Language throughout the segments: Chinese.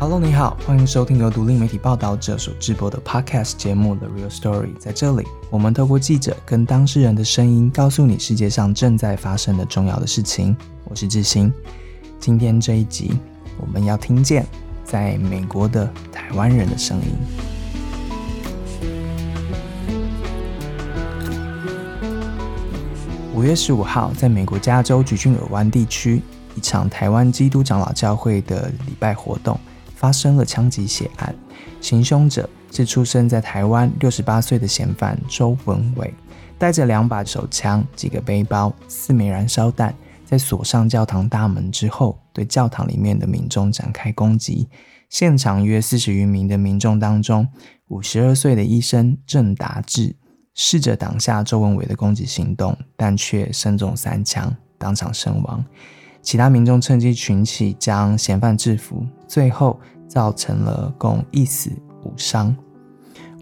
Hello，你好，欢迎收听由独立媒体报道者所制播的 Podcast 节目《The Real Story》。在这里，我们透过记者跟当事人的声音，告诉你世界上正在发生的重要的事情。我是志兴，今天这一集，我们要听见在美国的台湾人的声音。五月十五号，在美国加州橘郡尔湾地区，一场台湾基督长老教会的礼拜活动。发生了枪击血案，行凶者是出生在台湾六十八岁的嫌犯周文伟，带着两把手枪、几个背包、四枚燃烧弹，在锁上教堂大门之后，对教堂里面的民众展开攻击。现场约四十余名的民众当中，五十二岁的医生郑达志试着挡下周文伟的攻击行动，但却身中三枪，当场身亡。其他民众趁机群起，将嫌犯制服，最后造成了共一死五伤。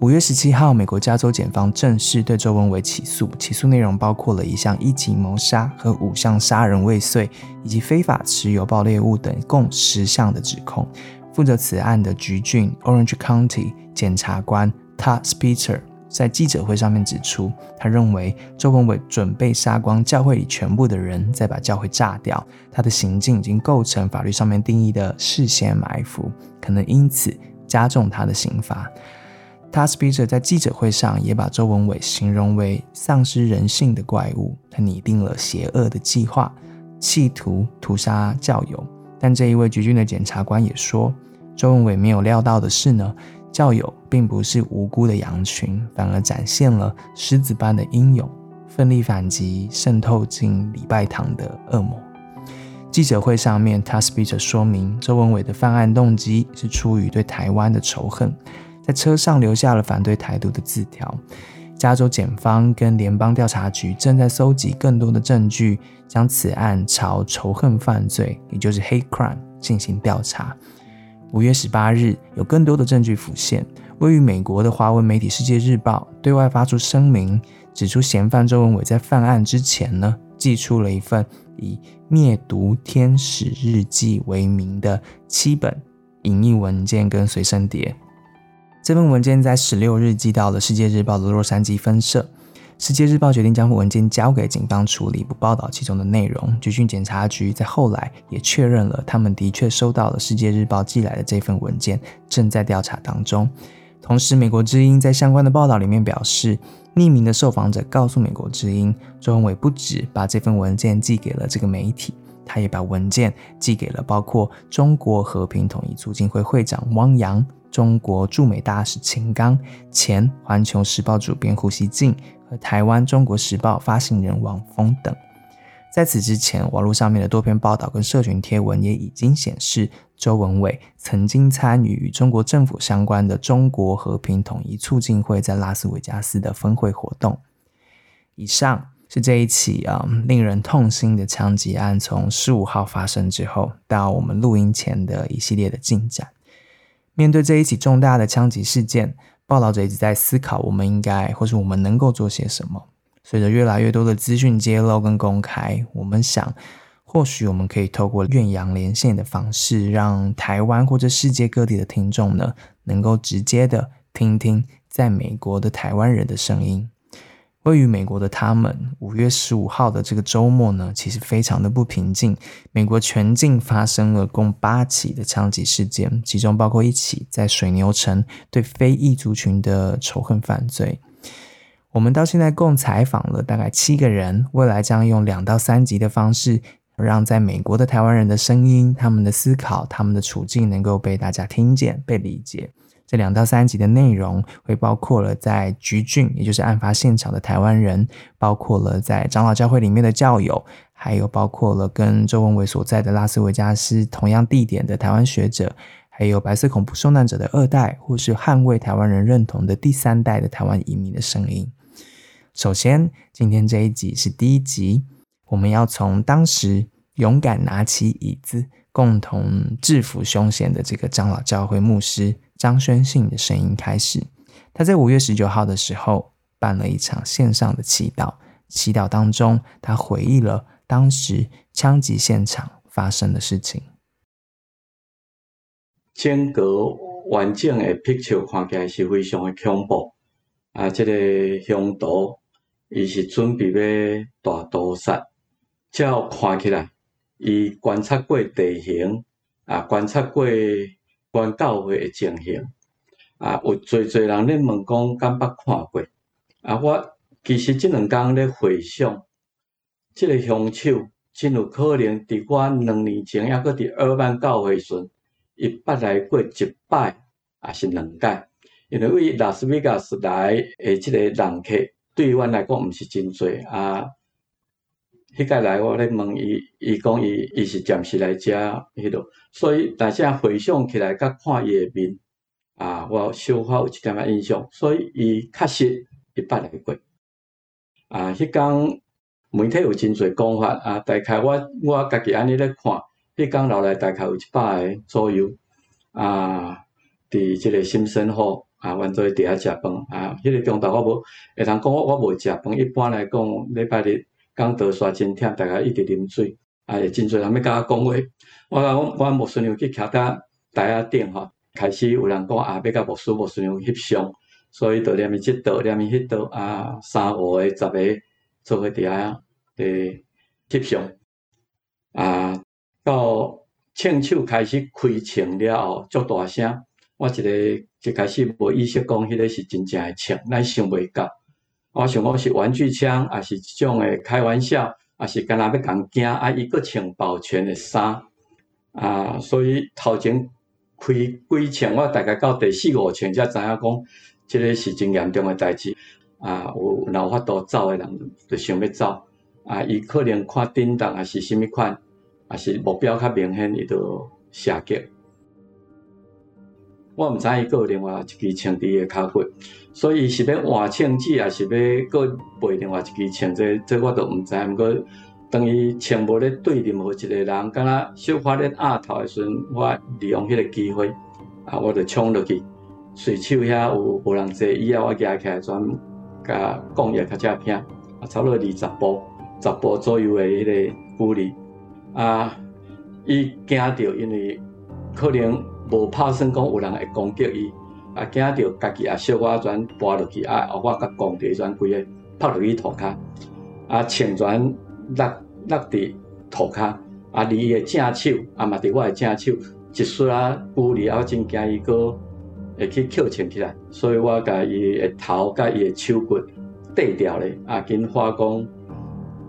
五月十七号，美国加州检方正式对周文伟起诉，起诉内容包括了一项一级谋杀和五项杀人未遂，以及非法持有爆裂物等共十项的指控。负责此案的橘郡 Orange County 检察官 Todd Spitzer。在记者会上面指出，他认为周文伟准备杀光教会里全部的人，再把教会炸掉。他的行径已经构成法律上面定义的事先埋伏，可能因此加重他的刑罚。他 speaker 在记者会上也把周文伟形容为丧失人性的怪物。他拟定了邪恶的计划，企图屠杀教友。但这一位橘郡的检察官也说，周文伟没有料到的是呢。教友并不是无辜的羊群，反而展现了狮子般的英勇，奋力反击渗透进礼拜堂的恶魔。记者会上面，他 speech 说明周文伟的犯案动机是出于对台湾的仇恨，在车上留下了反对台独的字条。加州检方跟联邦调查局正在搜集更多的证据，将此案朝仇恨犯罪，也就是 hate crime 进行调查。五月十八日，有更多的证据浮现。位于美国的华文媒体《世界日报》对外发出声明，指出嫌犯周文伟在犯案之前呢，寄出了一份以“灭毒天使日记”为名的七本隐匿文件跟随身碟。这份文件在十六日寄到了《世界日报》的洛杉矶分社。世界日报决定将文件交给警方处理，不报道其中的内容。橘郡检察局在后来也确认了，他们的确收到了世界日报寄来的这份文件，正在调查当中。同时，美国之音在相关的报道里面表示，匿名的受访者告诉美国之音，周文伟不止把这份文件寄给了这个媒体，他也把文件寄给了包括中国和平统一促进会会长汪洋、中国驻美大使秦刚、前环球时报主编胡锡进。和台湾《中国时报》发行人王峰等，在此之前，网络上面的多篇报道跟社群贴文也已经显示，周文伟曾经参与与中国政府相关的中国和平统一促进会在拉斯维加斯的峰会活动。以上是这一起啊令人痛心的枪击案，从十五号发生之后到我们录音前的一系列的进展。面对这一起重大的枪击事件。报道者一直在思考，我们应该或是我们能够做些什么。随着越来越多的资讯揭露跟公开，我们想，或许我们可以透过远洋连线的方式，让台湾或者世界各地的听众呢，能够直接的听听在美国的台湾人的声音。位于美国的他们，五月十五号的这个周末呢，其实非常的不平静。美国全境发生了共八起的枪击事件，其中包括一起在水牛城对非裔族群的仇恨犯罪。我们到现在共采访了大概七个人，未来将用两到三集的方式，让在美国的台湾人的声音、他们的思考、他们的处境能够被大家听见、被理解。这两到三集的内容会包括了在橘郡，也就是案发现场的台湾人，包括了在长老教会里面的教友，还有包括了跟周文伟所在的拉斯维加斯同样地点的台湾学者，还有白色恐怖受难者的二代，或是捍卫台湾人认同的第三代的台湾移民的声音。首先，今天这一集是第一集，我们要从当时勇敢拿起椅子，共同制服凶险的这个长老教会牧师。张宣信的声音开始，他在五月十九号的时候办了一场线上的祈祷。祈祷当中，他回忆了当时枪击现场发生的事情。整个完整的 picture 看起来是非常的恐怖。啊，这个凶徒，伊是准备要大屠杀。照看起来，伊观察过地形，啊，观察过关教会的情形，啊，有侪侪人咧问讲，敢捌看过？啊，我其实即两工咧回想，即个凶手真有可能伫我两年前，抑搁伫二万教会时，伊捌来过一摆，也是两摆。因为为拉斯维加斯来诶，即个人客对阮来讲毋是真侪啊。迄个来我咧问伊，伊讲伊伊是暂时来遮迄落，所以但是回想起来，甲看伊诶面啊，我小可有一点仔印象，所以伊确实伊捌来过啊。迄工媒体有真侪讲法啊，大概我我家己安尼咧看，迄工留来大概有一百个左右啊，伫即个新生活。啊，阮做伫遐食饭啊，迄个中昼我无会通讲我我无食饭。一般来讲，礼拜日讲道煞真忝，大家一直啉水，啊，真侪人要甲我讲话。我讲我我无顺流去徛伫台仔顶吼，开始有人讲啊，要甲无师无顺流翕相，所以就念伊即道念伊迄道啊，三五个十个做伙伫遐诶翕相啊，到唱手开始开唱了后，足大声。我一个一开始无意识讲，迄个是真正诶唱，咱想袂到。我想讲是玩具枪，还是即种诶开玩笑，还是干若要共惊，啊，伊个穿保全诶衫啊，所以头前开几枪，我大概到第四五枪才知影讲，即个是真严重诶代志啊。有脑法度走诶人，就想要走啊，伊可能看叮当，还是虾物款，还是目标较明显，伊就射击。我毋知伊个另外一支枪伫个骹骨，所以是要换枪支，还是要搁备另外一支枪？这这我都毋知。毋过当伊枪无咧对任何一个人，敢若小发咧压头诶时阵，我利用迄个机会，啊，我就冲落去，随手遐有无人坐，以后我举起来全甲讲嘢较正片，啊，差不多二十步，十步左右诶迄个距离，啊，伊惊着，因为可能。无拍算讲有人会攻击伊，啊惊着家己也小可转跋落去，啊后我甲工地全规个拍落去涂骹，啊枪转落落伫涂骹，啊离伊个正手，啊嘛伫我个正手，一瞬啊距离啊真惊伊个会去扣枪起来，所以我甲伊个头甲伊个手骨缀掉咧，啊紧化讲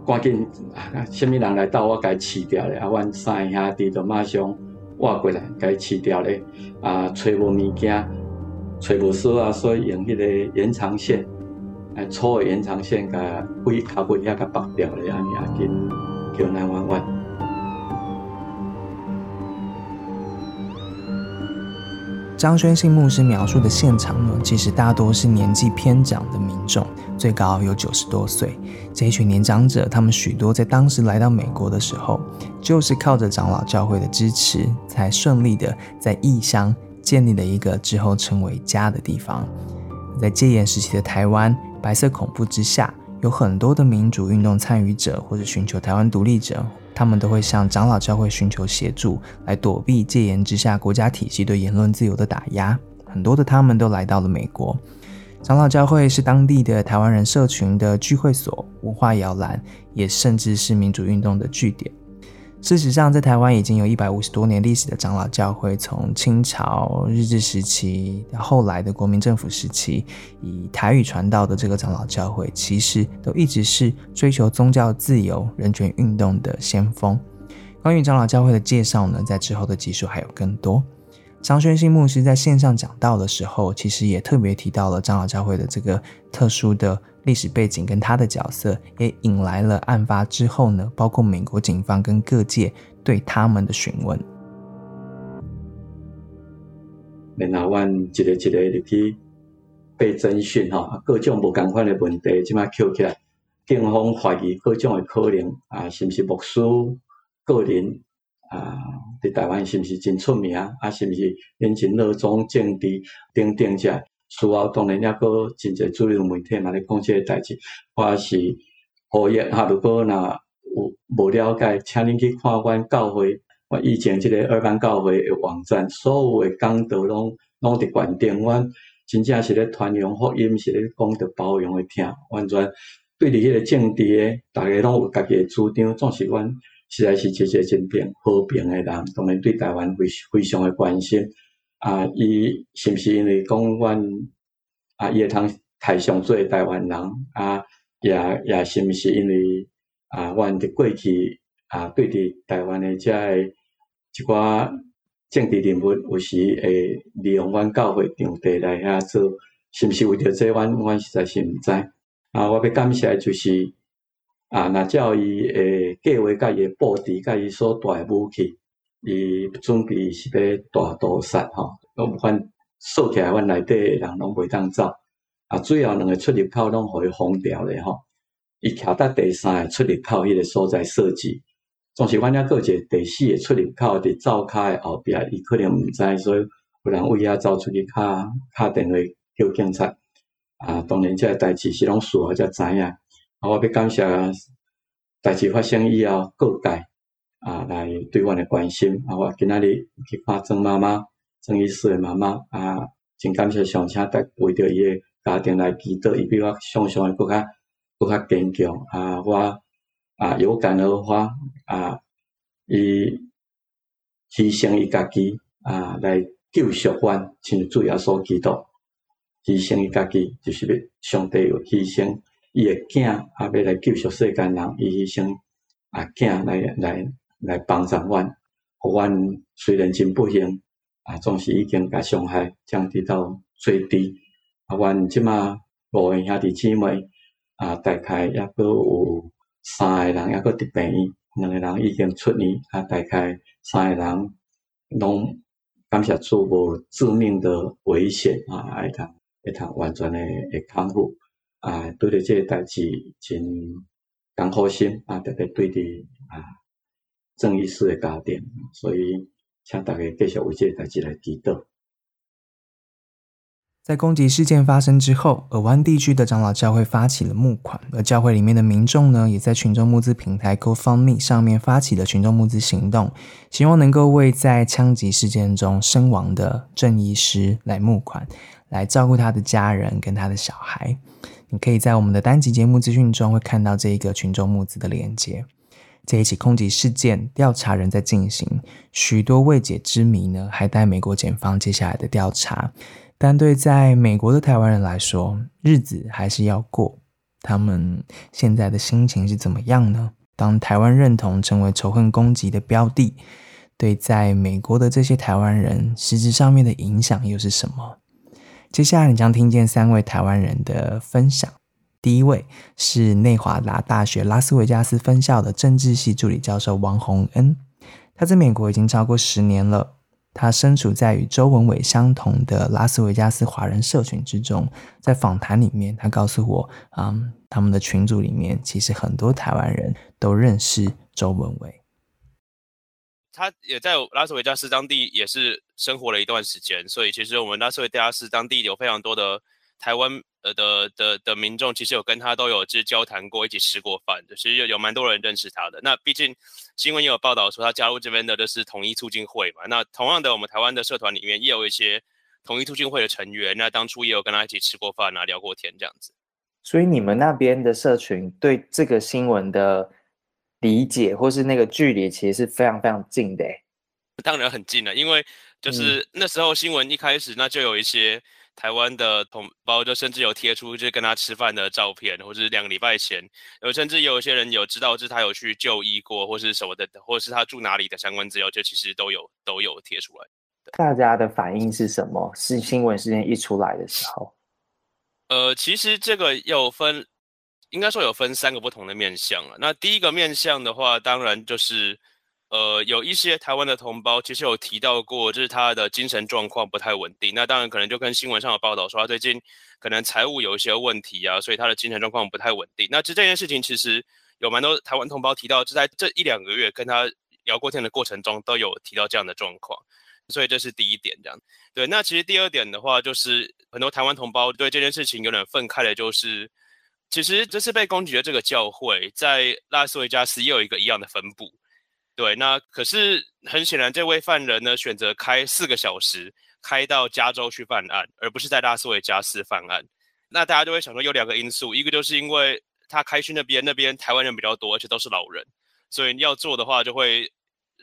赶紧啊，虾物人来到我甲伊刺掉咧，啊阮三兄弟就马上。挖过来，该吃掉咧，啊，找无物件，找无锁啊，所以用迄个延长线，哎，粗的延长线，甲龟脚骨遐甲绑掉咧，安尼啊紧叫难弯弯。张宣信牧师描述的现场呢，其实大多是年纪偏长的民众，最高有九十多岁。这一群年长者，他们许多在当时来到美国的时候，就是靠着长老教会的支持，才顺利的在异乡建立了一个之后成为家的地方。在戒严时期的台湾，白色恐怖之下，有很多的民主运动参与者或者寻求台湾独立者。他们都会向长老教会寻求协助，来躲避戒严之下国家体系对言论自由的打压。很多的他们都来到了美国。长老教会是当地的台湾人社群的聚会所、文化摇篮，也甚至是民主运动的据点。事实上，在台湾已经有一百五十多年历史的长老教会，从清朝、日治时期到后来的国民政府时期，以台语传道的这个长老教会，其实都一直是追求宗教自由、人权运动的先锋。关于长老教会的介绍呢，在之后的集数还有更多。张宣信牧师在线上讲道的时候，其实也特别提到了长老教会的这个特殊的。历史背景跟他的角色，也引来了案发之后呢，包括美国警方跟各界对他们的询问。然后，阮一个一个入去被侦讯哈，各种无共款的问题，即马扣起来，警方怀疑各种的可能啊，是毋是牧师个人啊，伫台湾是毋是真出名啊，是毋是因真热衷政治等等者。事后当然抑个真侪主流媒体嘛咧讲即个代志，我是何言哈？如果若有无了解，请恁去看阮教会我以前即个二班教会诶网站，所有诶讲道拢拢伫关顶，阮真正是咧传扬福音，是咧讲着包容诶听，完全对伫迄个政治诶，逐个拢有家己诶主张，总是阮实在是一个真平和平诶人，当然对台湾非非常诶关心。啊，伊是毋是因为讲阮啊，伊会通台上做台湾人啊，也也是毋是因为啊，阮伫过去啊，对伫台湾诶遮个一寡政治人物有时会利用阮教会场地来遐做，是毋是为着这？阮阮实在是毋知。啊，我要感谢就是啊，那照伊诶计划甲伊诶布置甲伊所带诶武器。伊准备是要大屠杀吼，我管锁起来，阮内底诶人拢袂当走。啊，最后两个出入口拢互伊封掉咧吼。伊徛伫第三个出入口迄个所在设计，总是阮遐个一个第四个出入口伫灶骹诶后壁，伊可能毋知，所以有人为遐走出去敲敲电话叫警察。啊，当然即个代志是拢事后才知影。啊，我要感谢代志发生以后各界。啊，来对阮的关心啊！我今仔日去看曾妈妈、曾医师的妈妈啊，真感谢上请带为着伊的家庭来祈祷，伊比我想象的更加、更加坚强啊！我啊有感而发啊，伊牺牲伊家己啊，来救赎阮，像主耶稣基督牺牲伊家己，就是要上帝有牺牲伊诶囝啊，要来救赎世间人，伊牺牲啊囝来来。来帮助阮，互阮虽然真不幸，啊，总是已经甲伤害降低到最低。啊，阮即马五个兄弟姊妹，啊，大概抑阁有三个人抑阁伫病院，两个人已经出院，啊，大概三个人拢感谢主无致命的危险，啊，会通会通完全的会康复。啊，对着这个代志真艰苦心，啊，特别对伫啊。正义式的家庭，所以请大家继续为这个代志来祈祷。在攻击事件发生之后，尔湾地区的长老教会发起了募款，而教会里面的民众呢，也在群众募资平台 GoFundMe 上面发起了群众募资行动，希望能够为在枪击事件中身亡的郑医师来募款，来照顾他的家人跟他的小孩。你可以在我们的单集节目资讯中会看到这一个群众募资的链接。这一起空袭事件调查仍在进行，许多未解之谜呢，还待美国检方接下来的调查。但对在美国的台湾人来说，日子还是要过。他们现在的心情是怎么样呢？当台湾认同成为仇恨攻击的标的，对在美国的这些台湾人实质上面的影响又是什么？接下来你将听见三位台湾人的分享。第一位是内华达大学拉斯维加斯分校的政治系助理教授王洪恩，他在美国已经超过十年了。他身处在与周文伟相同的拉斯维加斯华人社群之中，在访谈里面，他告诉我，嗯，他们的群组里面其实很多台湾人都认识周文伟。他也在拉斯维加斯当地也是生活了一段时间，所以其实我们拉斯维加斯当地有非常多的。台湾呃的的的民众其实有跟他都有就是交谈过，一起吃过饭的，其实有有蛮多人认识他的。那毕竟新闻也有报道说他加入这边的就是统一促进会嘛。那同样的，我们台湾的社团里面也有一些统一促进会的成员，那当初也有跟他一起吃过饭啊，聊过天这样子。所以你们那边的社群对这个新闻的理解或是那个距离，其实是非常非常近的。当然很近了，因为就是那时候新闻一开始，那就有一些。台湾的同胞就甚至有贴出就是跟他吃饭的照片，或者是两个礼拜前，有甚至有一些人有知道，就是他有去就医过，或是什么的，或者是他住哪里的相关资料，就其实都有都有贴出来。大家的反应是什么？是新闻事件一出来的时候？呃，其实这个有分，应该说有分三个不同的面向了。那第一个面向的话，当然就是。呃，有一些台湾的同胞其实有提到过，就是他的精神状况不太稳定。那当然可能就跟新闻上的报道说，他最近可能财务有一些问题啊，所以他的精神状况不太稳定。那这这件事情其实有蛮多台湾同胞提到，就在这一两个月跟他聊过天的过程中，都有提到这样的状况。所以这是第一点，这样对。那其实第二点的话，就是很多台湾同胞对这件事情有点愤慨的，就是其实这次被攻击的这个教会，在拉斯维加斯也有一个一样的分布。对，那可是很显然，这位犯人呢选择开四个小时，开到加州去犯案，而不是在拉斯维加斯犯案。那大家就会想说，有两个因素，一个就是因为他开去那边，那边台湾人比较多，而且都是老人，所以要做的话就会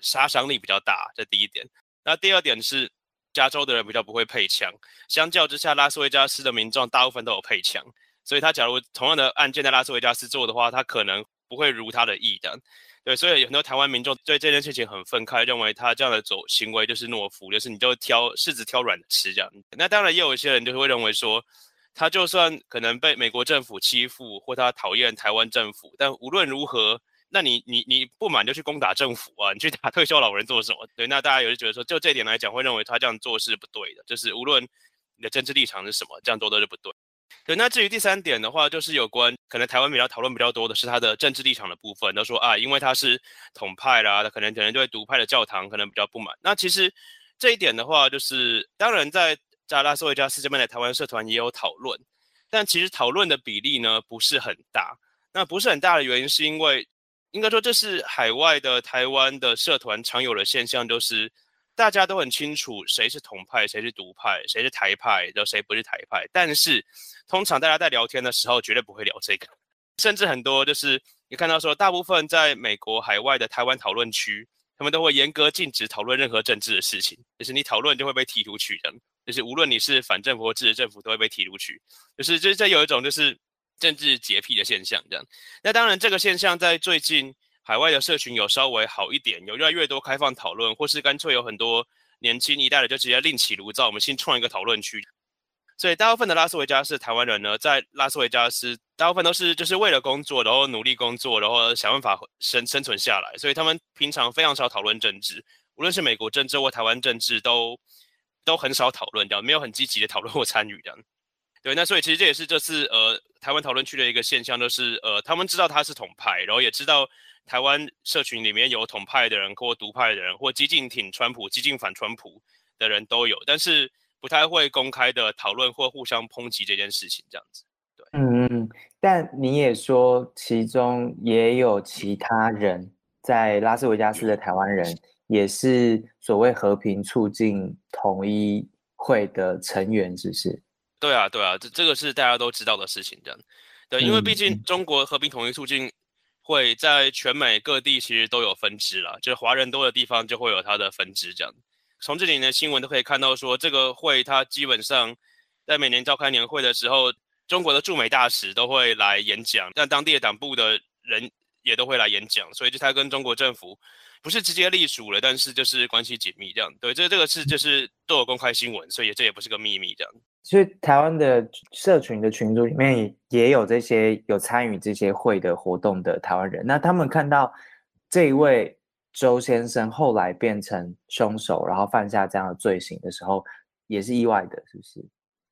杀伤力比较大，这第一点。那第二点是，加州的人比较不会配枪，相较之下，拉斯维加斯的民众大部分都有配枪，所以他假如同样的案件在拉斯维加斯做的话，他可能不会如他的意的。对，所以有很多台湾民众对这件事情很愤慨，认为他这样的走行为就是懦夫，就是你就挑柿子挑软的吃这样。那当然也有一些人就会认为说，他就算可能被美国政府欺负，或他讨厌台湾政府，但无论如何，那你你你不满就去攻打政府啊，你去打退休老人做什么？对，那大家有就觉得说，就这点来讲，会认为他这样做是不对的，就是无论你的政治立场是什么，这样做都是不对。对，那至于第三点的话，就是有关可能台湾比较讨论比较多的是他的政治立场的部分，都说啊，因为他是统派啦，他可能可能对独派的教堂可能比较不满。那其实这一点的话，就是当然在加拉斯维加斯这边的台湾社团也有讨论，但其实讨论的比例呢不是很大。那不是很大的原因是因为，应该说这是海外的台湾的社团常有的现象，就是。大家都很清楚谁是统派，谁是独派，谁是台派，然后谁不是台派。但是，通常大家在聊天的时候绝对不会聊这个，甚至很多就是你看到说，大部分在美国海外的台湾讨论区，他们都会严格禁止讨论任何政治的事情，就是你讨论就会被踢出去的，就是无论你是反政府或支持政府，都会被踢出去。就是这这有一种就是政治洁癖的现象这样。那当然，这个现象在最近。海外的社群有稍微好一点，有越来越多开放讨论，或是干脆有很多年轻一代的就直接另起炉灶，我们新创一个讨论区。所以大部分的拉斯维加斯台湾人呢，在拉斯维加斯大部分都是就是为了工作，然后努力工作，然后想办法生生存下来。所以他们平常非常少讨论政治，无论是美国政治或台湾政治，都都很少讨论，这样没有很积极的讨论或参与这样。对，那所以其实这也是这次呃台湾讨论区的一个现象，就是呃他们知道他是统派，然后也知道。台湾社群里面有统派的人，或独派的人，或激进挺川普、激进反川普的人都有，但是不太会公开的讨论或互相抨击这件事情，这样子。对，嗯嗯，但你也说，其中也有其他人在拉斯维加斯的台湾人，也是所谓和平促进统一会的成员，是不是？对啊，对啊，这这个是大家都知道的事情，这样。对，因为毕竟中国和平统一促进。会在全美各地其实都有分支了，就是华人多的地方就会有它的分支这样。从这里的新闻都可以看到，说这个会它基本上在每年召开年会的时候，中国的驻美大使都会来演讲，但当地的党部的人也都会来演讲，所以就他跟中国政府不是直接隶属了，但是就是关系紧密这样。对，这这个是就是都有公开新闻，所以这也不是个秘密这样。所以台湾的社群的群组里面也有这些有参与这些会的活动的台湾人，那他们看到这一位周先生后来变成凶手，然后犯下这样的罪行的时候，也是意外的，是不是？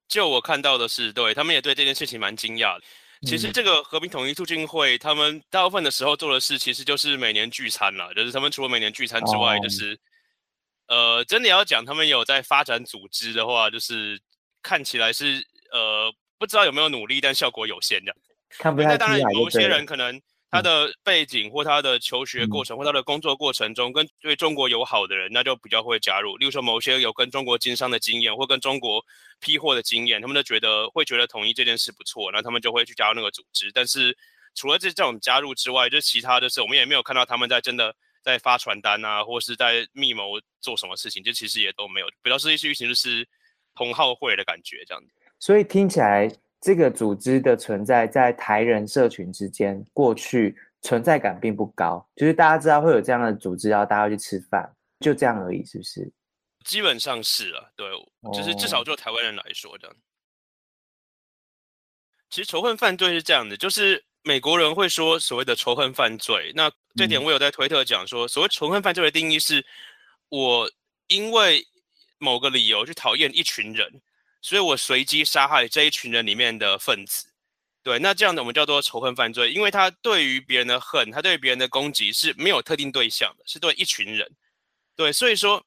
就我看到的是，对他们也对这件事情蛮惊讶的。其实这个和平统一促进会，他们大部分的时候做的事，其实就是每年聚餐了，就是他们除了每年聚餐之外，就是呃，真的要讲他们有在发展组织的话，就是。看起来是呃不知道有没有努力，但效果有限这样。看不太当然，有些人可能他的背景或他的求学过程或他的工作过程中跟对中国友好的人，那就比较会加入。例如说，某些有跟中国经商的经验或跟中国批货的经验，他们都觉得会觉得统一这件事不错，那他们就会去加入那个组织。但是除了这这种加入之外，就其他的是我们也没有看到他们在真的在发传单啊，或是在密谋做什么事情，就其实也都没有。比较实际事情就是。同好会的感觉，这样子。所以听起来，这个组织的存在在台人社群之间，过去存在感并不高。就是大家知道会有这样的组织，然后大家去吃饭，就这样而已，是不是？基本上是啊，对，就是至少就台湾人来说的。其实仇恨犯罪是这样的，就是美国人会说所谓的仇恨犯罪。那这点我有在推特讲说，所谓仇恨犯罪的定义是，我因为。某个理由去讨厌一群人，所以我随机杀害这一群人里面的分子。对，那这样的我们叫做仇恨犯罪，因为他对于别人的恨，他对别人的攻击是没有特定对象的，是对一群人。对，所以说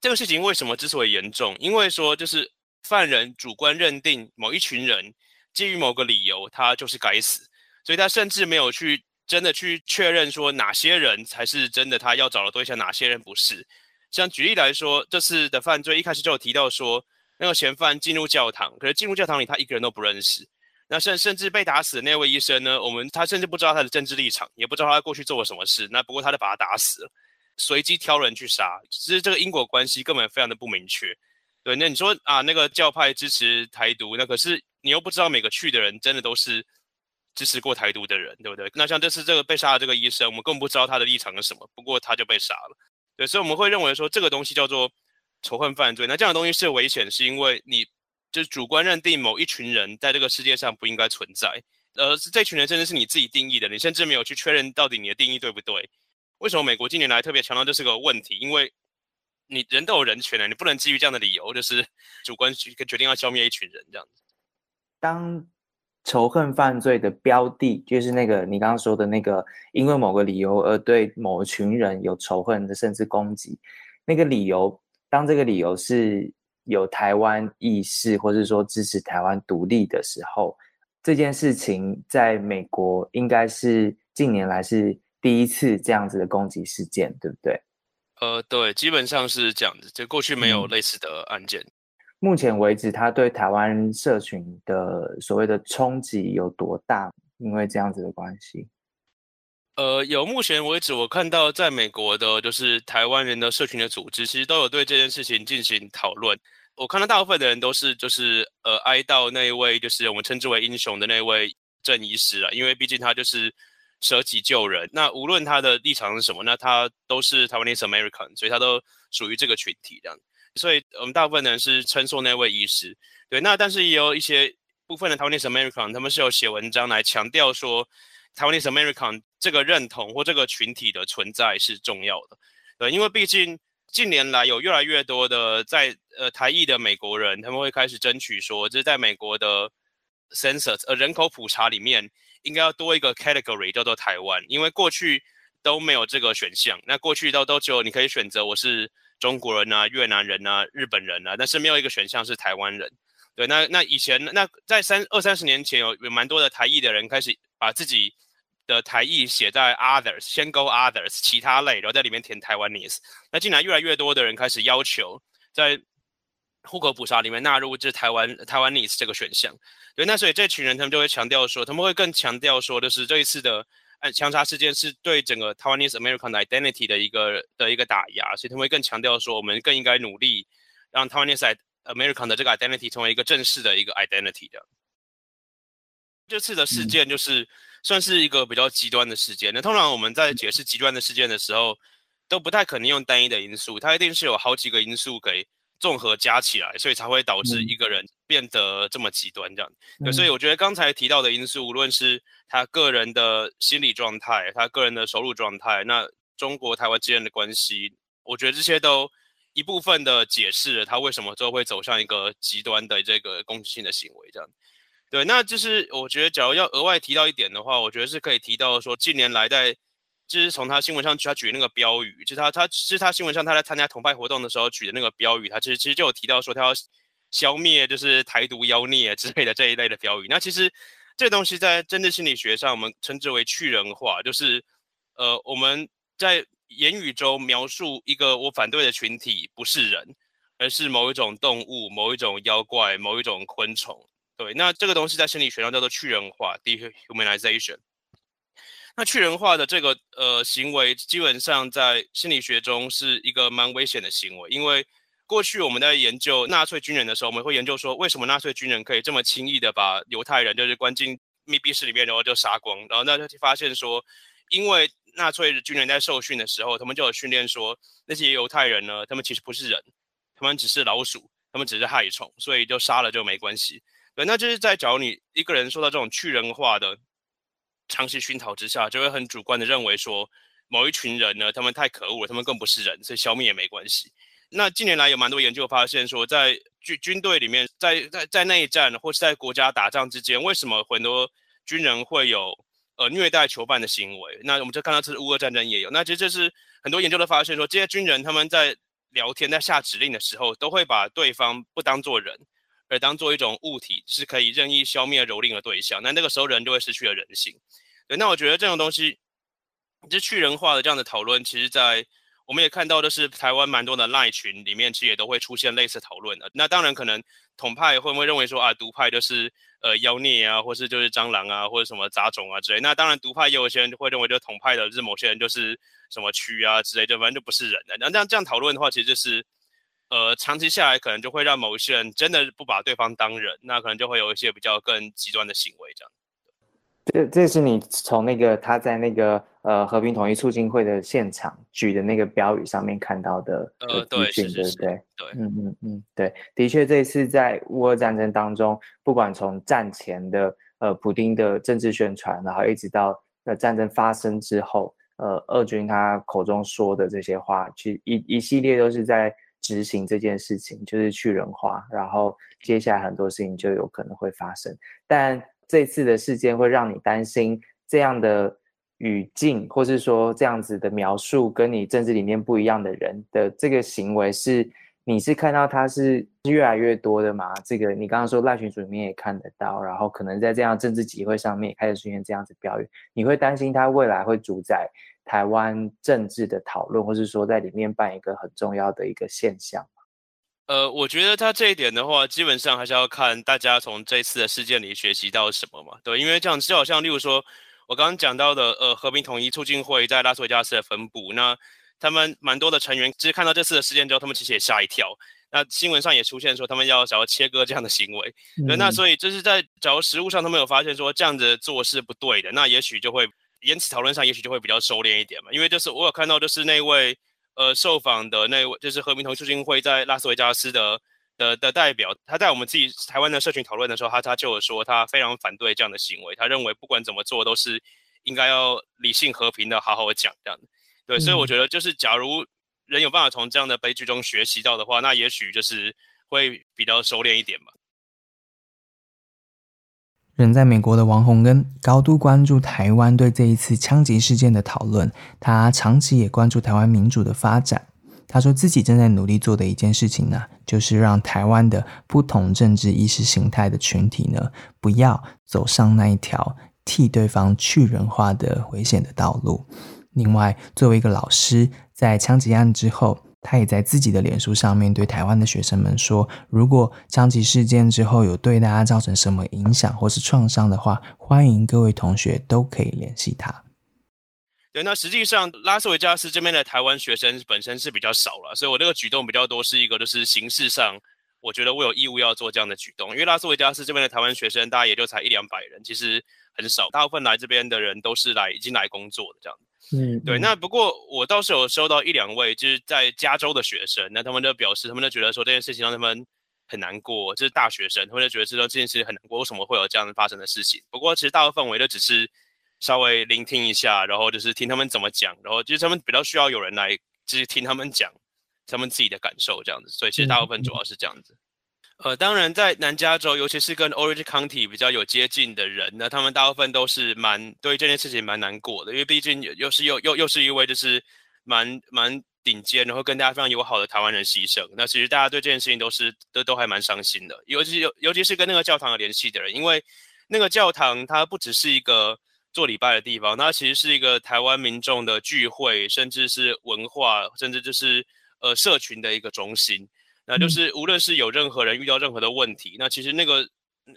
这个事情为什么之所以严重？因为说就是犯人主观认定某一群人基于某个理由他就是该死，所以他甚至没有去真的去确认说哪些人才是真的他要找的对象，哪些人不是。像举例来说，这次的犯罪一开始就有提到说，那个嫌犯进入教堂，可是进入教堂里他一个人都不认识。那甚甚至被打死的那位医生呢，我们他甚至不知道他的政治立场，也不知道他过去做了什么事。那不过他就把他打死了，随机挑人去杀，其实这个因果关系根本非常的不明确。对，那你说啊，那个教派支持台独，那可是你又不知道每个去的人真的都是支持过台独的人，对不对？那像这次这个被杀的这个医生，我们更不知道他的立场是什么，不过他就被杀了。对，所以我们会认为说这个东西叫做仇恨犯罪。那这样的东西是危险，是因为你就是主观认定某一群人在这个世界上不应该存在，而这群人真的是你自己定义的，你甚至没有去确认到底你的定义对不对？为什么美国近年来特别强调这是个问题？因为你人都有人权的，你不能基于这样的理由，就是 主观决决定要消灭一群人这样子。当仇恨犯罪的标的就是那个你刚刚说的那个，因为某个理由而对某群人有仇恨的，甚至攻击，那个理由，当这个理由是有台湾意识，或是说支持台湾独立的时候，这件事情在美国应该是近年来是第一次这样子的攻击事件，对不对？呃，对，基本上是这样子，就过去没有类似的案件。目前为止，他对台湾社群的所谓的冲击有多大？因为这样子的关系，呃，有目前为止，我看到在美国的，就是台湾人的社群的组织，其实都有对这件事情进行讨论。我看到大部分的人都是，就是呃，哀悼那一位，就是我们称之为英雄的那位郑医师啊，因为毕竟他就是舍己救人。那无论他的立场是什么，那他都是台湾 e American，所以他都属于这个群体这样。所以我们大部分的人是称颂那位医师，对。那但是也有一些部分的台湾 American，他们是有写文章来强调说，台湾 American 这个认同或这个群体的存在是重要的，对。因为毕竟近年来有越来越多的在呃台裔的美国人，他们会开始争取说，就是在美国的 census 呃人口普查里面，应该要多一个 category 叫做台湾，因为过去都没有这个选项，那过去都都只有你可以选择我是。中国人啊，越南人啊，日本人啊，但是没有一个选项是台湾人。对，那那以前那在三二三十年前有有蛮多的台裔的人开始把自己的台裔写在 others，先勾 others 其他类，然后在里面填 Taiwanese。那近来越来越多的人开始要求在户口普查里面纳入这台湾台湾 nese 这个选项。对，那所以这群人他们就会强调说，他们会更强调说就是这一次的。按枪杀事件是对整个 Taiwanese American identity 的一个的一个打压，所以他们会更强调说，我们更应该努力让 Taiwanese American 的这个 identity 成为一个正式的一个 identity 的。这次的事件就是算是一个比较极端的事件。那通常我们在解释极端的事件的时候，都不太可能用单一的因素，它一定是有好几个因素给综合加起来，所以才会导致一个人变得这么极端这样。所以我觉得刚才提到的因素，无论是他个人的心理状态，他个人的收入状态，那中国台湾之间的关系，我觉得这些都一部分的解释了他为什么最后会走向一个极端的这个攻击性的行为。这样，对，那就是我觉得，假如要额外提到一点的话，我觉得是可以提到说，近年来在就是从他新闻上他举那个标语，就是他他是他新闻上他在参加同派活动的时候举的那个标语，他其实其实就有提到说他要消灭就是台独妖孽之类的这一类的标语。那其实。这东西在政治心理学上，我们称之为去人化，就是，呃，我们在言语中描述一个我反对的群体不是人，而是某一种动物、某一种妖怪、某一种昆虫。对，那这个东西在心理学上叫做去人化 （dehumanization）。那去人化的这个呃行为，基本上在心理学中是一个蛮危险的行为，因为。过去我们在研究纳粹军人的时候，我们会研究说，为什么纳粹军人可以这么轻易的把犹太人就是关进密闭室里面，然后就杀光。然后那就发现说，因为纳粹军人在受训的时候，他们就有训练说，那些犹太人呢，他们其实不是人，他们只是老鼠，他们只是害虫，所以就杀了就没关系。对，那就是在找你一个人受到这种去人化的长期熏陶之下，就会很主观的认为说，某一群人呢，他们太可恶了，他们更不是人，所以消灭也没关系。那近年来有蛮多研究发现说，在军军队里面，在在在内战或是在国家打仗之间，为什么很多军人会有呃虐待囚犯的行为？那我们就看到这是乌俄战争也有。那其实这是很多研究都发现说，这些军人他们在聊天、在下指令的时候，都会把对方不当做人，而当做一种物体，是可以任意消灭、蹂躏的对象。那那个时候人就会失去了人性。对，那我觉得这种东西，就去人化的这样的讨论，其实在我们也看到，就是台湾蛮多的赖群里面，其实也都会出现类似讨论的。那当然可能统派会不会认为说啊，独派就是呃妖孽啊，或是就是蟑螂啊，或者什么杂种啊之类。那当然独派也有些人会认为，就统派的就是某些人就是什么蛆啊之类，就反正就不是人的。那这样这样讨论的话，其实就是呃长期下来可能就会让某一些人真的不把对方当人，那可能就会有一些比较更极端的行为这样。这这是你从那个他在那个呃和平统一促进会的现场举的那个标语上面看到的呃对对对对，嗯嗯嗯对，的确这次在乌俄战争当中，不管从战前的呃普丁的政治宣传，然后一直到呃战争发生之后，呃俄军他口中说的这些话，其实一一系列都是在执行这件事情，就是去人化，然后接下来很多事情就有可能会发生，但。这次的事件会让你担心这样的语境，或是说这样子的描述跟你政治理念不一样的人的这个行为，是你是看到他是越来越多的吗？这个你刚刚说赖群主里面也看得到，然后可能在这样政治集会上面开始出现这样子标语，你会担心他未来会主宰台湾政治的讨论，或是说在里面扮演一个很重要的一个现象？呃，我觉得他这一点的话，基本上还是要看大家从这次的事件里学习到什么嘛。对，因为这样就好像，例如说，我刚刚讲到的，呃，和平统一促进会在拉斯维加斯的分部，那他们蛮多的成员，其实看到这次的事件之后，他们其实也吓一跳。那新闻上也出现说，他们要想要切割这样的行为。对，那所以就是在假如实物上他们有发现说这样子做是不对的，那也许就会言辞讨论上也许就会比较收敛一点嘛。因为就是我有看到，就是那位。呃，受访的那位就是和平同促进会在拉斯维加斯的的的代表，他在我们自己台湾的社群讨论的时候，他他就有说，他非常反对这样的行为，他认为不管怎么做都是应该要理性和平的好好讲这样。对，所以我觉得就是假如人有办法从这样的悲剧中学习到的话，那也许就是会比较收敛一点吧。人在美国的王洪根高度关注台湾对这一次枪击事件的讨论，他长期也关注台湾民主的发展。他说自己正在努力做的一件事情呢，就是让台湾的不同政治意识形态的群体呢，不要走上那一条替对方去人化的危险的道路。另外，作为一个老师，在枪击案之后。他也在自己的脸书上面对台湾的学生们说：“如果枪击事件之后有对大家造成什么影响或是创伤的话，欢迎各位同学都可以联系他。”对，那实际上拉斯维加斯这边的台湾学生本身是比较少了，所以我这个举动比较多是一个就是形式上，我觉得我有义务要做这样的举动，因为拉斯维加斯这边的台湾学生大概也就才一两百人，其实很少，大部分来这边的人都是来已经来工作的这样嗯，对，那不过我倒是有收到一两位就是在加州的学生，那他们就表示，他们就觉得说这件事情让他们很难过，就是大学生，他们就觉得说这件事很难过，为什么会有这样发生的事情？不过其实大部分我都只是稍微聆听一下，然后就是听他们怎么讲，然后就是他们比较需要有人来就是听他们讲他们自己的感受这样子，所以其实大部分主要是这样子。呃，当然，在南加州，尤其是跟 Orange County 比较有接近的人，那他们大部分都是蛮对这件事情蛮难过的，因为毕竟又是又又又是一位就是蛮蛮顶尖，然后跟大家非常友好的台湾人牺牲。那其实大家对这件事情都是都都还蛮伤心的，尤其尤尤其是跟那个教堂有联系的人，因为那个教堂它不只是一个做礼拜的地方，它其实是一个台湾民众的聚会，甚至是文化，甚至就是呃社群的一个中心。那就是无论是有任何人遇到任何的问题，那其实那个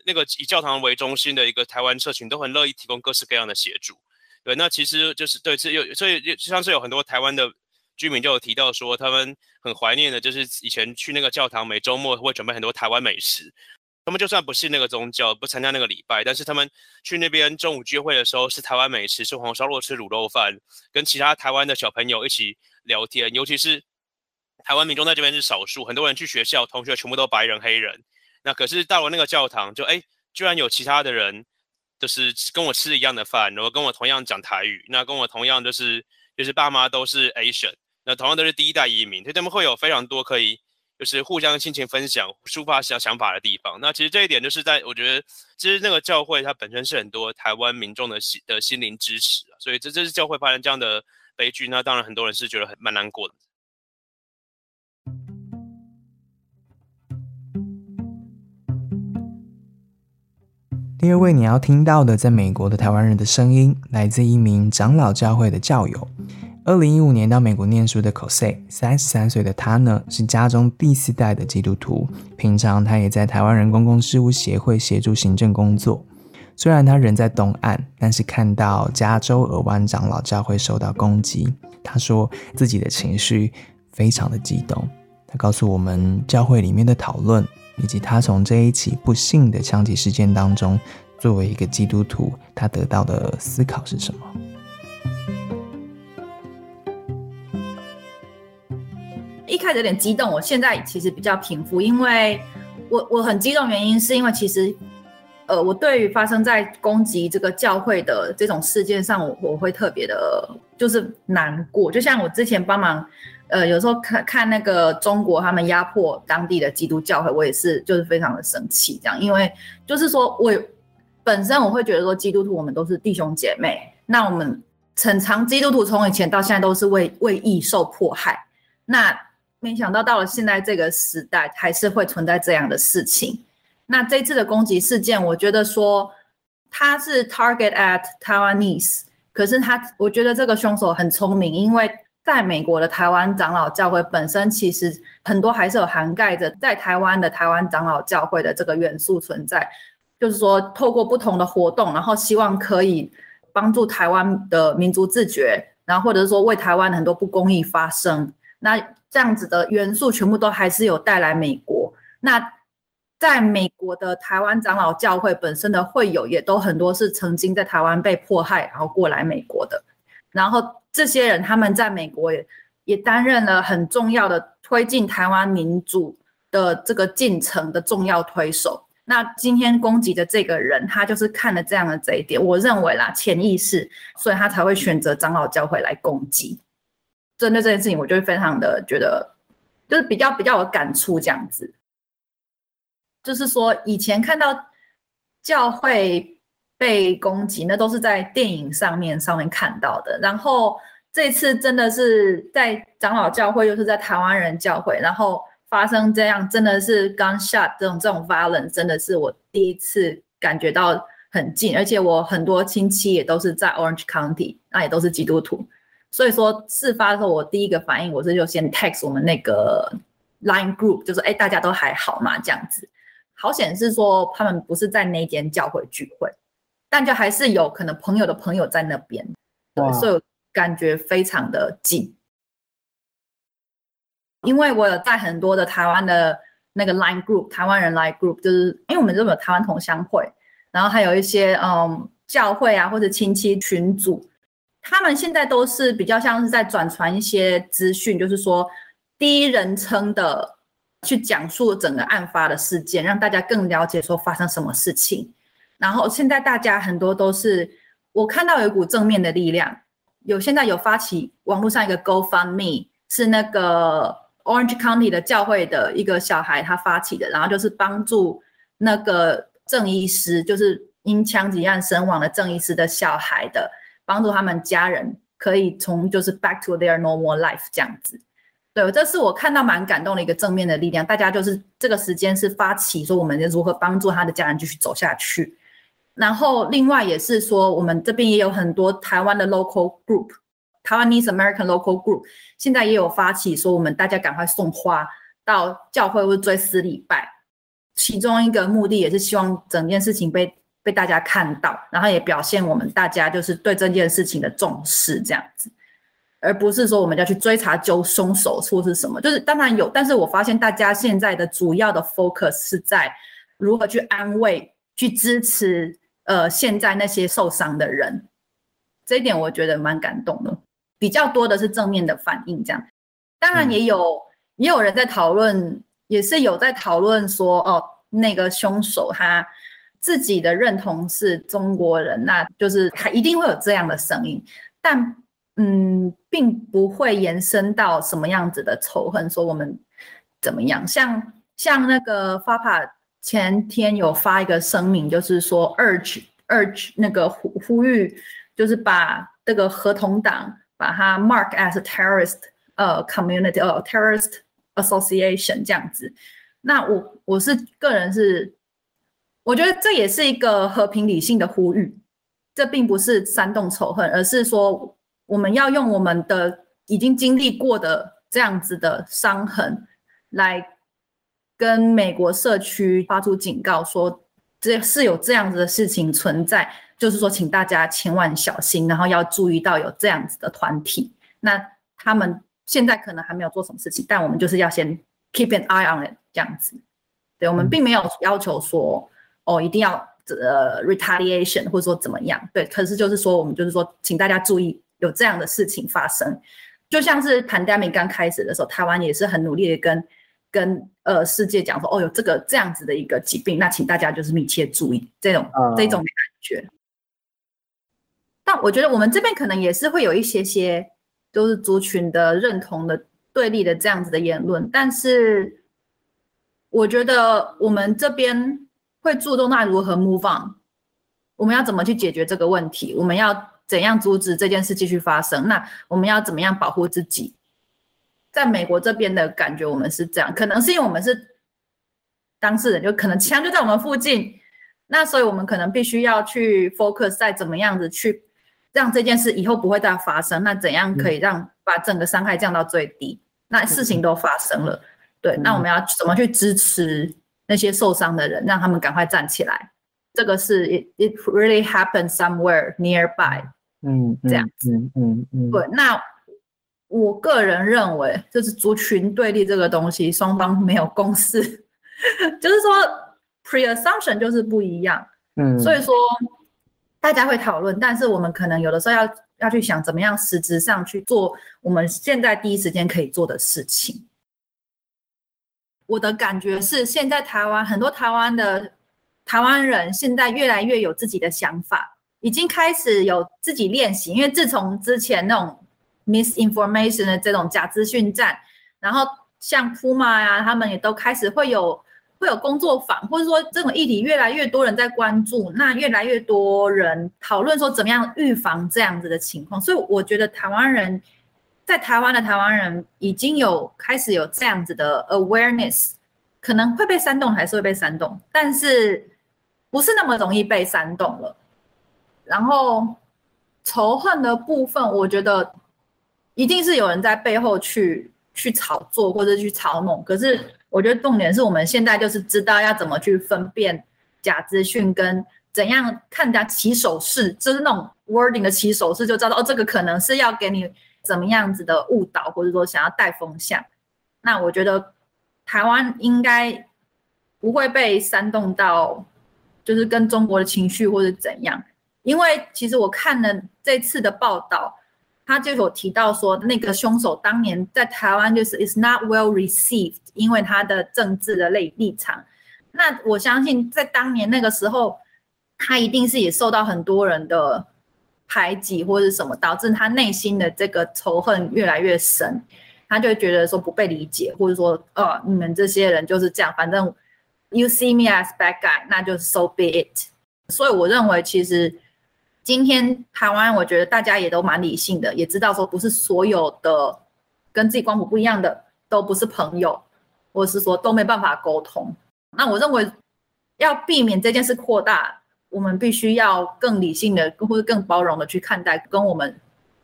那个以教堂为中心的一个台湾社群都很乐意提供各式各样的协助。对，那其实就是对，这有所以像是有很多台湾的居民就有提到说，他们很怀念的，就是以前去那个教堂，每周末会准备很多台湾美食。他们就算不信那个宗教，不参加那个礼拜，但是他们去那边中午聚会的时候，是台湾美食，吃红烧肉，吃卤肉饭，跟其他台湾的小朋友一起聊天，尤其是。台湾民众在这边是少数，很多人去学校，同学全部都白人、黑人。那可是到了那个教堂，就哎，居然有其他的人，就是跟我吃一样的饭，然后跟我同样讲台语，那跟我同样就是就是爸妈都是 Asian，那同样都是第一代移民，所以他们会有非常多可以就是互相心情分享、抒发想想法的地方。那其实这一点就是在我觉得，其实那个教会它本身是很多台湾民众的心的心灵支持，所以这这是教会发生这样的悲剧，那当然很多人是觉得很蛮难过的。第二位你要听到的，在美国的台湾人的声音，来自一名长老教会的教友。二零一五年到美国念书的 Cose，三十三岁的他呢，是家中第四代的基督徒。平常他也在台湾人公共事务协会协助行政工作。虽然他人在东岸，但是看到加州尔湾长老教会受到攻击，他说自己的情绪非常的激动。他告诉我们教会里面的讨论。以及他从这一起不幸的枪击事件当中，作为一个基督徒，他得到的思考是什么？一开始有点激动，我现在其实比较平复，因为我我很激动，原因是因为其实，呃，我对于发生在攻击这个教会的这种事件上，我我会特别的，就是难过，就像我之前帮忙。呃，有时候看看那个中国他们压迫当地的基督教会，我也是就是非常的生气，这样，因为就是说我本身我会觉得说基督徒我们都是弟兄姐妹，那我们很长基督徒从以前到现在都是为为义受迫害，那没想到到了现在这个时代还是会存在这样的事情。那这次的攻击事件，我觉得说他是 target at Taiwanese，可是他我觉得这个凶手很聪明，因为。在美国的台湾长老教会本身，其实很多还是有涵盖着在台湾的台湾长老教会的这个元素存在。就是说，透过不同的活动，然后希望可以帮助台湾的民族自觉，然后或者是说为台湾很多不公义发声。那这样子的元素全部都还是有带来美国。那在美国的台湾长老教会本身的会友，也都很多是曾经在台湾被迫害，然后过来美国的。然后这些人他们在美国也也担任了很重要的推进台湾民主的这个进程的重要推手。那今天攻击的这个人，他就是看了这样的这一点，我认为啦，潜意识，所以他才会选择长老教会来攻击。针对这件事情，我就会非常的觉得，就是比较比较有感触这样子。就是说，以前看到教会。被攻击，那都是在电影上面上面看到的。然后这次真的是在长老教会，又是在台湾人教会，然后发生这样，真的是 gunshot 这种这种 violence，真的是我第一次感觉到很近。而且我很多亲戚也都是在 Orange County，那也都是基督徒。所以说事发的时候，我第一个反应我是就先 text 我们那个 line group，就说哎大家都还好嘛这样子。好显示说他们不是在那间教会聚会。但就还是有可能朋友的朋友在那边，对，所以感觉非常的近。因为我有在很多的台湾的那个 Line Group，台湾人 Line Group，就是因为我们这边有台湾同乡会，然后还有一些嗯教会啊或者亲戚群组，他们现在都是比较像是在转传一些资讯，就是说第一人称的去讲述整个案发的事件，让大家更了解说发生什么事情。然后现在大家很多都是，我看到有一股正面的力量，有现在有发起网络上一个 GoFundMe，是那个 Orange County 的教会的一个小孩他发起的，然后就是帮助那个郑医师，就是因枪击案身亡的郑医师的小孩的，帮助他们家人可以从就是 back to their normal life 这样子。对，这是我看到蛮感动的一个正面的力量，大家就是这个时间是发起说我们如何帮助他的家人继续走下去。然后另外也是说，我们这边也有很多台湾的 local group，台湾 Needs American local group，现在也有发起说，我们大家赶快送花到教会或追思礼拜。其中一个目的也是希望整件事情被被大家看到，然后也表现我们大家就是对这件事情的重视这样子，而不是说我们要去追查揪凶手或是什么。就是当然有，但是我发现大家现在的主要的 focus 是在如何去安慰、去支持。呃，现在那些受伤的人，这一点我觉得蛮感动的。比较多的是正面的反应，这样。当然也有也有人在讨论，也是有在讨论说，哦，那个凶手他自己的认同是中国人，那就是他一定会有这样的声音。但嗯，并不会延伸到什么样子的仇恨，说我们怎么样。像像那个发帕。前天有发一个声明，就是说 urge urge 那个呼呼吁，就是把这个合同党把它 mark as a terrorist 呃 community 呃 terrorist association 这样子。那我我是个人是，我觉得这也是一个和平理性的呼吁，这并不是煽动仇恨，而是说我们要用我们的已经经历过的这样子的伤痕，来跟美国社区发出警告，说这是有这样子的事情存在，就是说请大家千万小心，然后要注意到有这样子的团体，那他们现在可能还没有做什么事情，但我们就是要先 keep an eye on it 这样子，对我们并没有要求说。哦，一定要呃 retaliation 或者说怎么样？对，可是就是说，我们就是说，请大家注意有这样的事情发生。就像是 pandemic 刚开始的时候，台湾也是很努力的跟跟呃世界讲说，哦，有这个这样子的一个疾病，那请大家就是密切注意这种这种感觉。但我觉得我们这边可能也是会有一些些都是族群的认同的对立的这样子的言论，但是我觉得我们这边。会注重那如何 move on，我们要怎么去解决这个问题？我们要怎样阻止这件事继续发生？那我们要怎么样保护自己？在美国这边的感觉，我们是这样，可能是因为我们是当事人，就可能枪就在我们附近，那所以我们可能必须要去 focus 在怎么样子去让这件事以后不会再发生。那怎样可以让把整个伤害降到最低？那事情都发生了，对，那我们要怎么去支持？那些受伤的人，让他们赶快站起来。这个是 it it really happened somewhere nearby。嗯，这样子，嗯嗯，对。那我个人认为，就是族群对立这个东西，双方没有共识，就是说 pre-assumption 就是不一样。嗯，所以说大家会讨论，但是我们可能有的时候要要去想，怎么样实质上去做我们现在第一时间可以做的事情。我的感觉是，现在台湾很多台湾的台湾人现在越来越有自己的想法，已经开始有自己练习。因为自从之前那种 misinformation 的这种假资讯战，然后像 Puma 呀，他们也都开始会有会有工作坊，或者说这种议题越来越多人在关注，那越来越多人讨论说怎么样预防这样子的情况。所以我觉得台湾人。在台湾的台湾人已经有开始有这样子的 awareness，可能会被煽动还是会被煽动，但是不是那么容易被煽动了。然后仇恨的部分，我觉得一定是有人在背后去去炒作或者去嘲弄。可是我觉得重点是我们现在就是知道要怎么去分辨假资讯跟怎样看人家起手势，就是那种 wording 的起手势，就知道哦，这个可能是要给你。怎么样子的误导，或者说想要带风向，那我觉得台湾应该不会被煽动到，就是跟中国的情绪或者怎样。因为其实我看了这次的报道，他就有提到说，那个凶手当年在台湾就是 is not well received，因为他的政治的立立场。那我相信在当年那个时候，他一定是也受到很多人的。排挤或者是什么，导致他内心的这个仇恨越来越深，他就觉得说不被理解，或者说，呃，你们这些人就是这样，反正 you see me as bad guy，那就是 so be it。所以我认为，其实今天台湾，我觉得大家也都蛮理性的，也知道说不是所有的跟自己光谱不一样的都不是朋友，或者是说都没办法沟通。那我认为要避免这件事扩大。我们必须要更理性的，或者更包容的去看待跟我们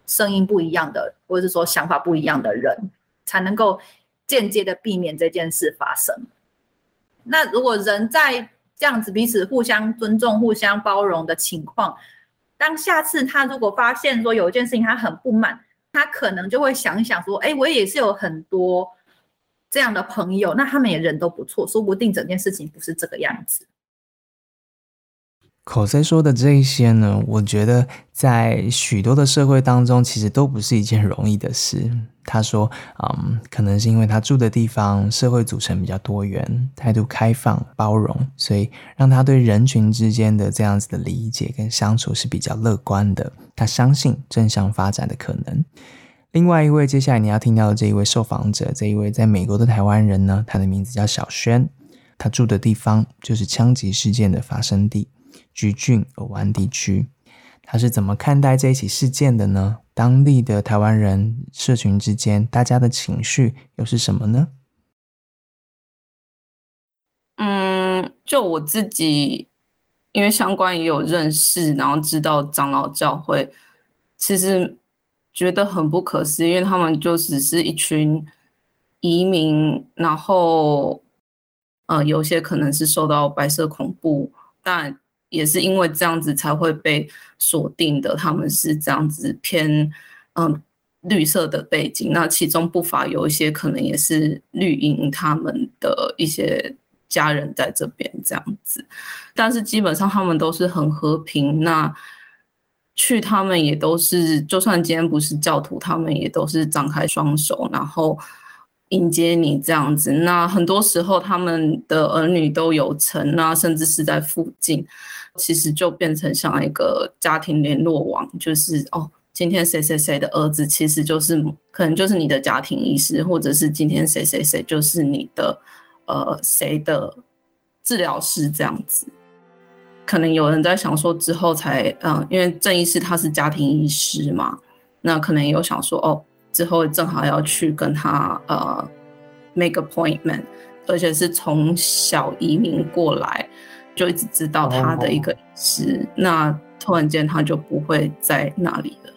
声音不一样的，或者是说想法不一样的人，才能够间接的避免这件事发生。那如果人在这样子彼此互相尊重、互相包容的情况，当下次他如果发现说有一件事情他很不满，他可能就会想一想说：，哎，我也是有很多这样的朋友，那他们也人都不错，说不定整件事情不是这个样子。口塞说的这一些呢，我觉得在许多的社会当中，其实都不是一件容易的事。他说，嗯，可能是因为他住的地方社会组成比较多元，态度开放包容，所以让他对人群之间的这样子的理解跟相处是比较乐观的。他相信正向发展的可能。另外一位，接下来你要听到的这一位受访者，这一位在美国的台湾人呢，他的名字叫小轩，他住的地方就是枪击事件的发生地。橘郡尔湾地区，他是怎么看待这一起事件的呢？当地的台湾人社群之间，大家的情绪又是什么呢？嗯，就我自己因为相关也有认识，然后知道长老教会，其实觉得很不可思议，因为他们就只是一群移民，然后呃，有些可能是受到白色恐怖，但也是因为这样子才会被锁定的，他们是这样子偏嗯。绿色的背景，那其中不乏有一些可能也是绿营他们的一些家人在这边这样子，但是基本上他们都是很和平。那去他们也都是，就算今天不是教徒，他们也都是张开双手，然后迎接你这样子。那很多时候他们的儿女都有成，那甚至是在附近，其实就变成像一个家庭联络网，就是哦。今天谁谁谁的儿子，其实就是可能就是你的家庭医师，或者是今天谁谁谁就是你的呃谁的治疗师这样子。可能有人在想说之后才嗯，因为郑医师他是家庭医师嘛，那可能有想说哦，之后正好要去跟他呃 make appointment，而且是从小移民过来，就一直知道他的一个医师，那突然间他就不会在那里了。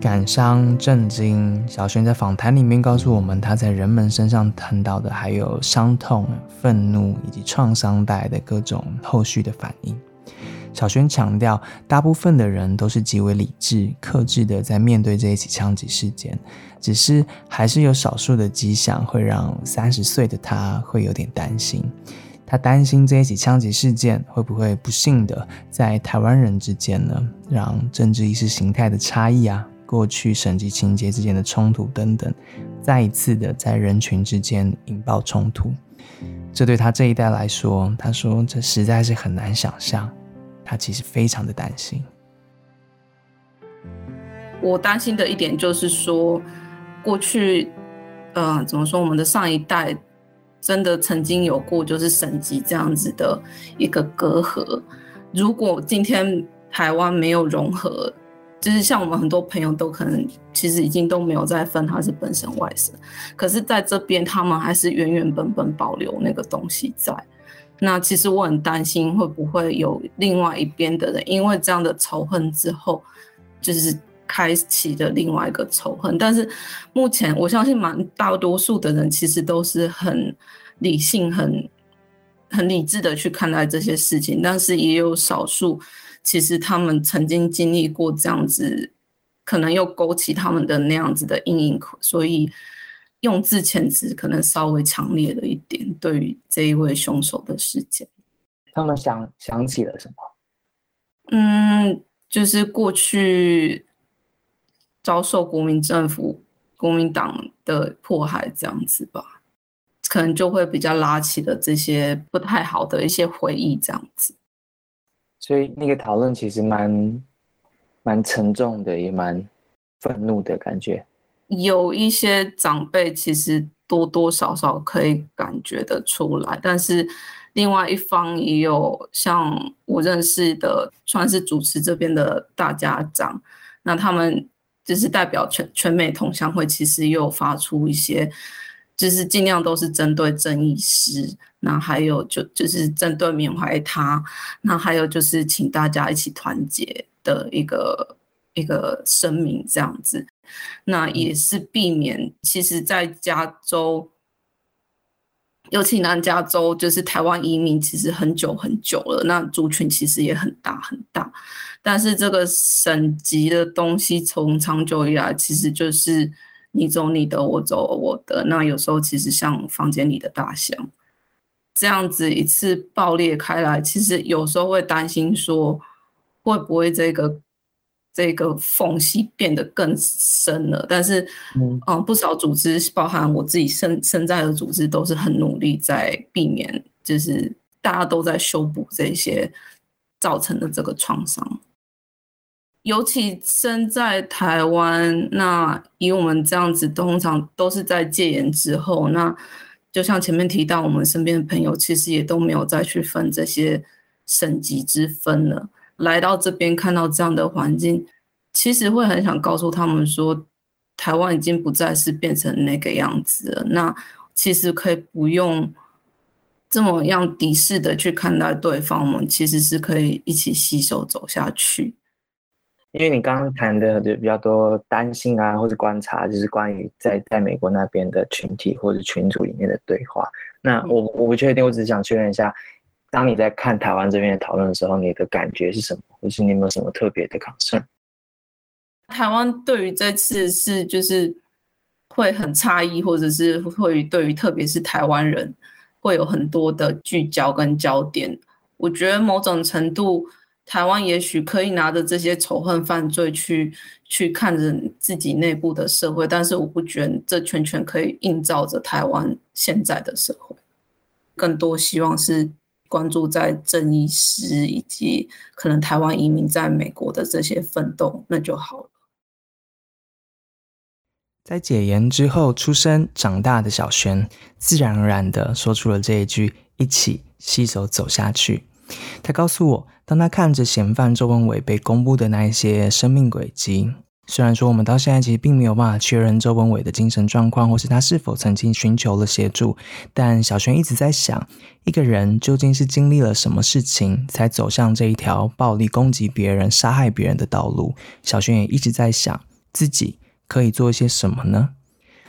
感伤、震惊。小轩在访谈里面告诉我们，他在人们身上看到的还有伤痛、愤怒以及创伤带来的各种后续的反应。小轩强调，大部分的人都是极为理智、克制的在面对这一起枪击事件，只是还是有少数的迹象会让三十岁的他会有点担心。他担心这一起枪击事件会不会不幸的在台湾人之间呢，让政治意识形态的差异啊。过去省级情节之间的冲突等等，再一次的在人群之间引爆冲突，这对他这一代来说，他说这实在是很难想象。他其实非常的担心。我担心的一点就是说，过去，呃，怎么说，我们的上一代真的曾经有过就是省级这样子的一个隔阂。如果今天台湾没有融合，就是像我们很多朋友都可能其实已经都没有再分他是本省外省，可是在这边他们还是原原本本保留那个东西在。那其实我很担心会不会有另外一边的人因为这样的仇恨之后，就是开启的另外一个仇恨。但是目前我相信蛮大多数的人其实都是很理性、很很理智的去看待这些事情，但是也有少数。其实他们曾经经历过这样子，可能又勾起他们的那样子的阴影，所以用字遣词可能稍微强烈了一点。对于这一位凶手的事件，他们想想起了什么？嗯，就是过去遭受国民政府、国民党的迫害这样子吧，可能就会比较拉起了这些不太好的一些回忆这样子。所以那个讨论其实蛮蛮沉重的，也蛮愤怒的感觉。有一些长辈其实多多少少可以感觉得出来，但是另外一方也有像我认识的，算是主持这边的大家长，那他们就是代表全全美同乡会，其实又发出一些。就是尽量都是针对正义师，那还有就就是针对缅怀他，那还有就是请大家一起团结的一个一个声明这样子，那也是避免其实，在加州，尤其南加州，就是台湾移民其实很久很久了，那族群其实也很大很大，但是这个省级的东西从长久以来其实就是。你走你的，我走我的。那有时候其实像房间里的大象，这样子一次爆裂开来，其实有时候会担心说，会不会这个这个缝隙变得更深了？但是，嗯，不少组织，包含我自己身身在的组织，都是很努力在避免，就是大家都在修补这些造成的这个创伤。尤其身在台湾，那以我们这样子，通常都是在戒严之后，那就像前面提到，我们身边的朋友其实也都没有再去分这些省级之分了。来到这边看到这样的环境，其实会很想告诉他们说，台湾已经不再是变成那个样子了。那其实可以不用这么样敌视的去看待对方，我们其实是可以一起携手走下去。因为你刚刚谈的就比较多担心啊，或者观察，就是关于在在美国那边的群体或者群组里面的对话。那我我不确定，我只是想确认一下，当你在看台湾这边的讨论的时候，你的感觉是什么，或是你有没有什么特别的感受台湾对于这次是就是会很诧异，或者是会对于特别是台湾人会有很多的聚焦跟焦点。我觉得某种程度。台湾也许可以拿着这些仇恨犯罪去去看着自己内部的社会，但是我不觉得这全全可以映照着台湾现在的社会。更多希望是关注在正义师以及可能台湾移民在美国的这些奋斗，那就好了。在解严之后出生长大的小璇，自然而然的说出了这一句：“一起携手走下去。”他告诉我，当他看着嫌犯周文伟被公布的那一些生命轨迹，虽然说我们到现在其实并没有办法确认周文伟的精神状况，或是他是否曾经寻求了协助，但小轩一直在想，一个人究竟是经历了什么事情，才走向这一条暴力攻击别人、杀害别人的道路？小轩也一直在想，自己可以做一些什么呢？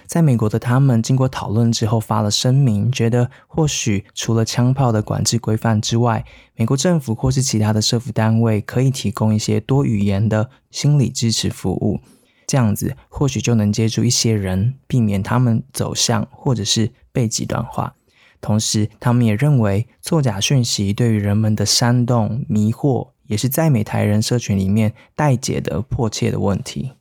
在美国的他们经过讨论之后发了声明，觉得或许除了枪炮的管制规范之外，美国政府或是其他的社福单位可以提供一些多语言的心理支持服务，这样子或许就能接住一些人，避免他们走向或者是被极端化。同时，他们也认为作假讯息对于人们的煽动迷惑，也是在美台人社群里面待解的迫切的问题。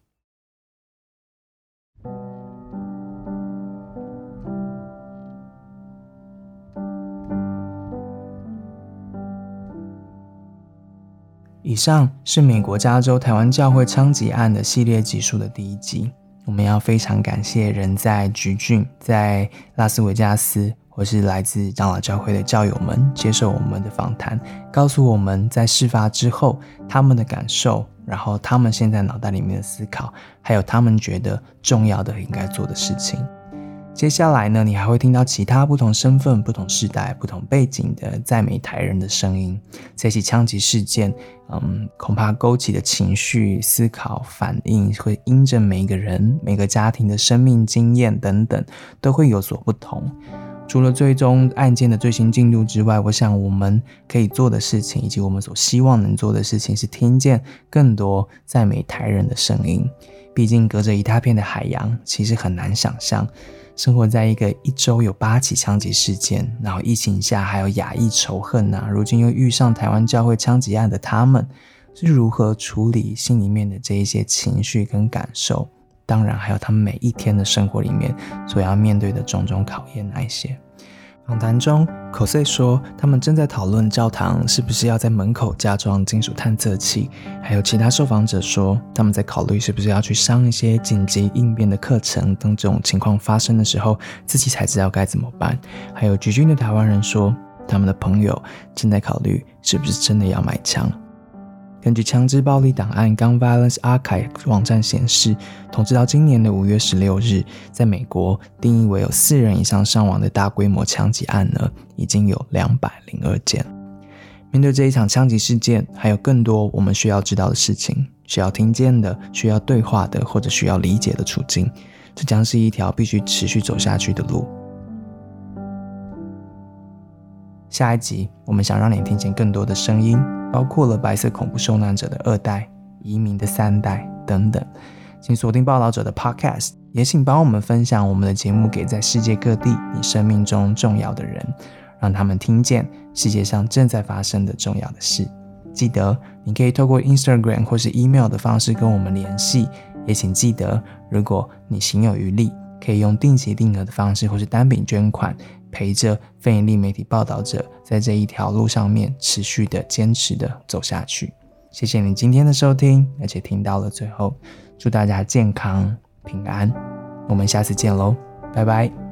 以上是美国加州台湾教会枪击案的系列集数的第一集。我们要非常感谢人在橘郡、在拉斯维加斯或是来自长老教会的教友们接受我们的访谈，告诉我们在事发之后他们的感受，然后他们现在脑袋里面的思考，还有他们觉得重要的应该做的事情。接下来呢，你还会听到其他不同身份、不同时代、不同背景的在美台人的声音。这起枪击事件，嗯，恐怕勾起的情绪、思考、反应会因着每一个人、每个家庭的生命经验等等，都会有所不同。除了最终案件的最新进度之外，我想我们可以做的事情，以及我们所希望能做的事情，是听见更多在美台人的声音。毕竟隔着一大片的海洋，其实很难想象。生活在一个一周有八起枪击事件，然后疫情下还有亚裔仇恨呐，如今又遇上台湾教会枪击案的他们，是如何处理心里面的这一些情绪跟感受？当然，还有他们每一天的生活里面所要面对的种种考验那一些。访谈中，cos 说他们正在讨论教堂是不是要在门口加装金属探测器，还有其他受访者说他们在考虑是不是要去上一些紧急应变的课程，等这种情况发生的时候，自己才知道该怎么办。还有橘君的台湾人说，他们的朋友正在考虑是不是真的要买枪。根据枪支暴力档案 （Gun Violence Archive） 网站显示，统治到今年的五月十六日，在美国定义为有四人以上伤亡的大规模枪击案呢，已经有两百零二件。面对这一场枪击事件，还有更多我们需要知道的事情，需要听见的，需要对话的，或者需要理解的处境，这将是一条必须持续走下去的路。下一集，我们想让你听见更多的声音。包括了白色恐怖受难者的二代、移民的三代等等，请锁定报道者的 Podcast，也请帮我们分享我们的节目给在世界各地你生命中重要的人，让他们听见世界上正在发生的重要的事。记得你可以透过 Instagram 或是 email 的方式跟我们联系，也请记得，如果你行有余力，可以用定期定额的方式或是单笔捐款。陪着非盈利媒体报道者在这一条路上面持续的坚持的走下去。谢谢你今天的收听，而且听到了最后，祝大家健康平安，我们下次见喽，拜拜。